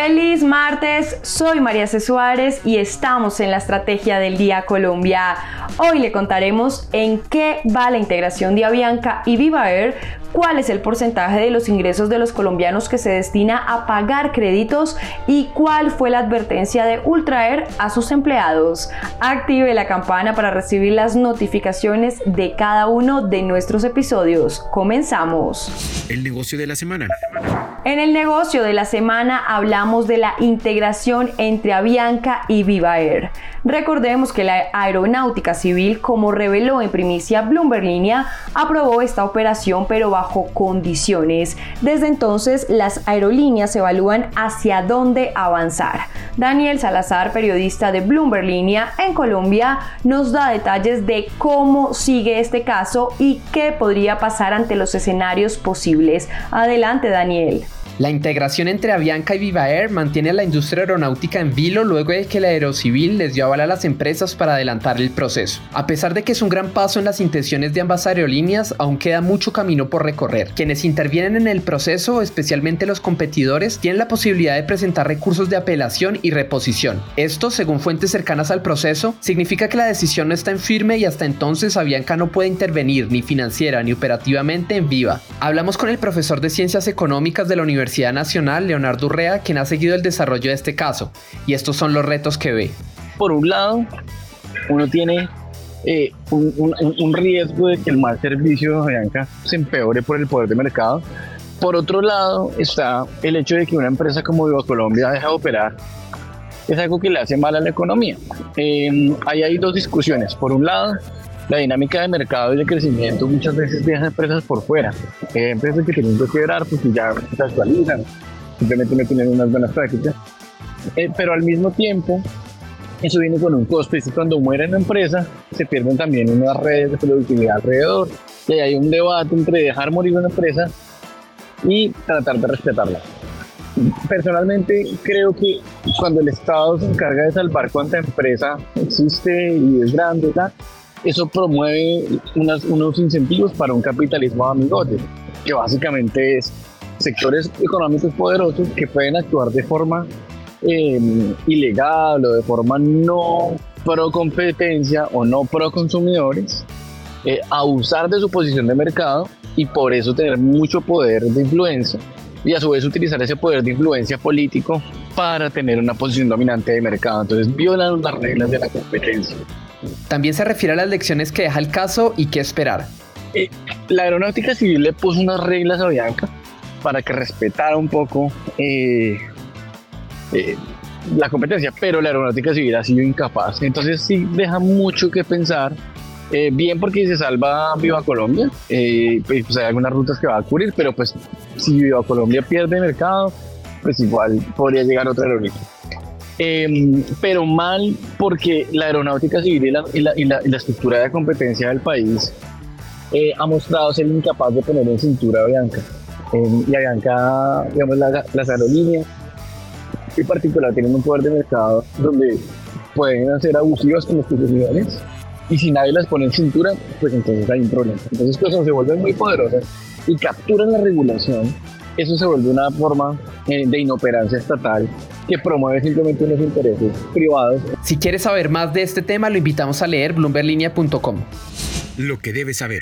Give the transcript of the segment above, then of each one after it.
Feliz martes, soy María C. Suárez y estamos en la Estrategia del Día Colombia. Hoy le contaremos en qué va la integración de Avianca y Viva Air, cuál es el porcentaje de los ingresos de los colombianos que se destina a pagar créditos y cuál fue la advertencia de Ultraer a sus empleados. Active la campana para recibir las notificaciones de cada uno de nuestros episodios. Comenzamos. El negocio de la semana. En el negocio de la semana hablamos de la integración entre Avianca y Viva Air. Recordemos que la Aeronáutica Civil, como reveló en primicia Bloomberg Línea, aprobó esta operación pero bajo condiciones. Desde entonces, las aerolíneas evalúan hacia dónde avanzar. Daniel Salazar, periodista de Bloomberg Línea en Colombia, nos da detalles de cómo sigue este caso y qué podría pasar ante los escenarios posibles. Adelante, Daniel. La integración entre Avianca y Viva Air mantiene a la industria aeronáutica en vilo luego de que la Aerocivil les dio aval a las empresas para adelantar el proceso. A pesar de que es un gran paso en las intenciones de ambas aerolíneas, aún queda mucho camino por recorrer. Quienes intervienen en el proceso, especialmente los competidores, tienen la posibilidad de presentar recursos de apelación y reposición. Esto, según fuentes cercanas al proceso, significa que la decisión no está en firme y hasta entonces Avianca no puede intervenir ni financiera ni operativamente en Viva. Hablamos con el profesor de Ciencias Económicas de la Universidad Universidad Nacional, Leonardo Urrea, quien ha seguido el desarrollo de este caso. Y estos son los retos que ve. Por un lado, uno tiene eh, un, riesgo de que el mal servicio de Bianca se empeore por el poder de mercado. Por otro lado, está el hecho de que una empresa como Viva Colombia deja de operar. Es algo que le hace mal a la economía. Eh, ahí hay dos discusiones. Por un lado, la dinámica de mercado y de crecimiento muchas veces deja empresas por fuera. Hay empresas que tienen que quebrar porque ya se actualizan, simplemente no tienen unas buenas prácticas. Eh, pero al mismo tiempo, eso viene con un costo y cuando muere una empresa, se pierden también unas redes de productividad alrededor. Y hay un debate entre dejar morir una empresa y tratar de respetarla. Personalmente creo que cuando el Estado se encarga de salvar cuánta empresa existe y es grande, ¿verdad? Eso promueve unos incentivos para un capitalismo amigote, que básicamente es sectores económicos poderosos que pueden actuar de forma em, ilegal o de forma no pro competencia o no pro consumidores, eh, abusar de su posición de mercado y por eso tener mucho poder de influencia y a su vez utilizar ese poder de influencia político para tener una posición dominante de mercado. Entonces violan las reglas de la competencia. También se refiere a las lecciones que deja el caso y qué esperar. Eh, la aeronáutica civil le puso unas reglas a Bianca para que respetara un poco eh, eh, la competencia, pero la aeronáutica civil ha sido incapaz. Entonces sí deja mucho que pensar. bien porque se salva Viva Colombia, pues, pues hay algunas rutas que va a cubrir, pero pues si Viva Colombia pierde mercado, pues igual podría llegar otra aerolínea. Em, pero mal porque la aeronáutica civil y la, y la, estructura de competencia del país eh, ha mostrado ser incapaz de poner en cintura a Bianca. Em, y a Bianca, digamos, las aerolíneas en particular tienen un poder de mercado donde pueden ser abusivas con los consumidores y si nadie las pone en cintura, pues entonces hay un problema. Entonces, pues se vuelven muy poderosas y capturan la regulación, eso se vuelve una forma eh, de inoperancia estatal que promueve simplemente unos intereses privados. Si quieres saber más de este tema, lo invitamos a leer bloomberlinia.com lo que debes saber.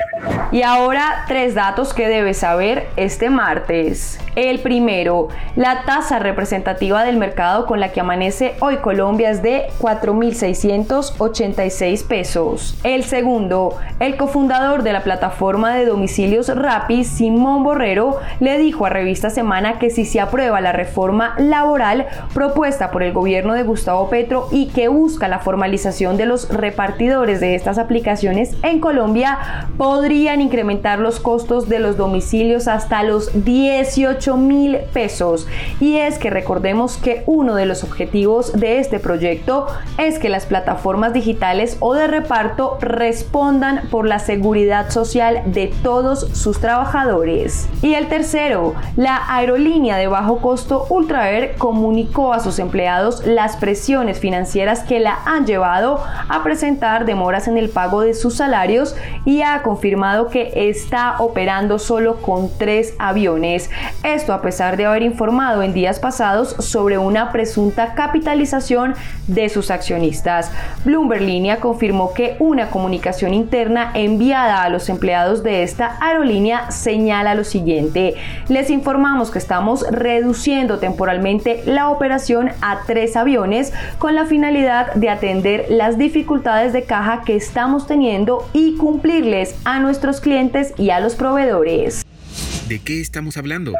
Y ahora tres datos que debes saber este martes. El primero, la tasa representativa del mercado con la que amanece hoy Colombia es de 4.686 pesos. El segundo, el cofundador de la plataforma de domicilios Rappi, Simón Borrero, le dijo a Revista Semana que si se aprueba la reforma laboral propuesta por el gobierno de Gustavo Petro y que busca la formalización de los repartidores de estas aplicaciones en Colombia, podrían incrementar los costos de los domicilios hasta los 18 mil pesos. Y es que recordemos que uno de los objetivos de este proyecto es que las plataformas digitales o de reparto respondan por la seguridad social de todos sus trabajadores. Y el tercero, la aerolínea de bajo costo Ultra Air comunicó a sus empleados las presiones financieras que la han llevado a presentar demoras en el pago de sus salarios y ha confirmado que está operando solo con tres aviones. Esto a pesar de haber informado en días pasados sobre una presunta capitalización de sus accionistas. Bloomberg Línea confirmó que una comunicación interna enviada a los empleados de esta aerolínea señala lo siguiente. Les informamos que estamos reduciendo temporalmente la operación a tres aviones con la finalidad de atender las dificultades de caja que estamos teniendo y cumplirles a nuestros clientes y a los proveedores. ¿De qué estamos hablando?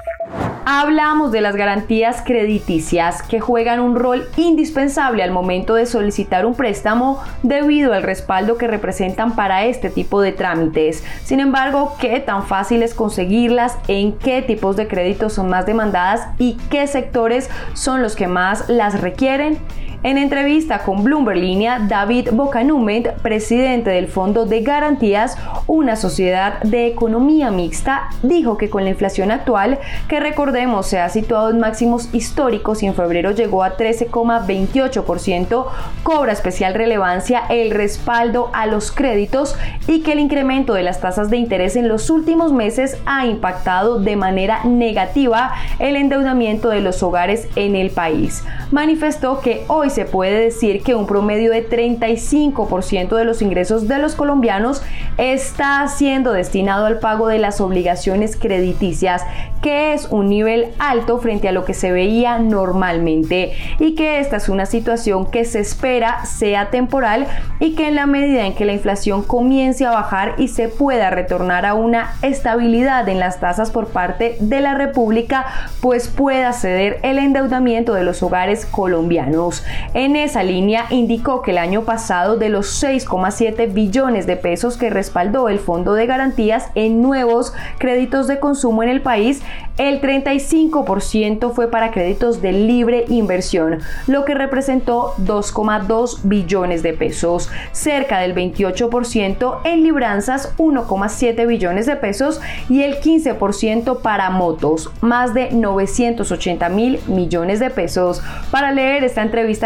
Hablamos de las garantías crediticias que juegan un rol indispensable al momento de solicitar un préstamo debido al respaldo que representan para este tipo de trámites. Sin embargo, ¿qué tan fácil es conseguirlas? ¿En qué tipos de créditos son más demandadas? ¿Y qué sectores son los que más las requieren? En entrevista con Bloomberg Línea, David Bocanument, presidente del Fondo de Garantías, una sociedad de economía mixta, dijo que con la inflación actual, que recordemos se ha situado en máximos históricos y en febrero llegó a 13,28%, cobra especial relevancia el respaldo a los créditos y que el incremento de las tasas de interés en los últimos meses ha impactado de manera negativa el endeudamiento de los hogares en el país. Manifestó que hoy se puede decir que un promedio de 35% de los ingresos de los colombianos está siendo destinado al pago de las obligaciones crediticias, que es un nivel alto frente a lo que se veía normalmente y que esta es una situación que se espera sea temporal y que en la medida en que la inflación comience a bajar y se pueda retornar a una estabilidad en las tasas por parte de la República, pues pueda ceder el endeudamiento de los hogares colombianos. En esa línea indicó que el año pasado de los 6,7 billones de pesos que respaldó el Fondo de Garantías en nuevos créditos de consumo en el país, el 35% fue para créditos de libre inversión, lo que representó 2,2 billones de pesos, cerca del 28% en libranzas 1,7 billones de pesos y el 15% para motos, más de 980 mil millones de pesos. Para leer esta entrevista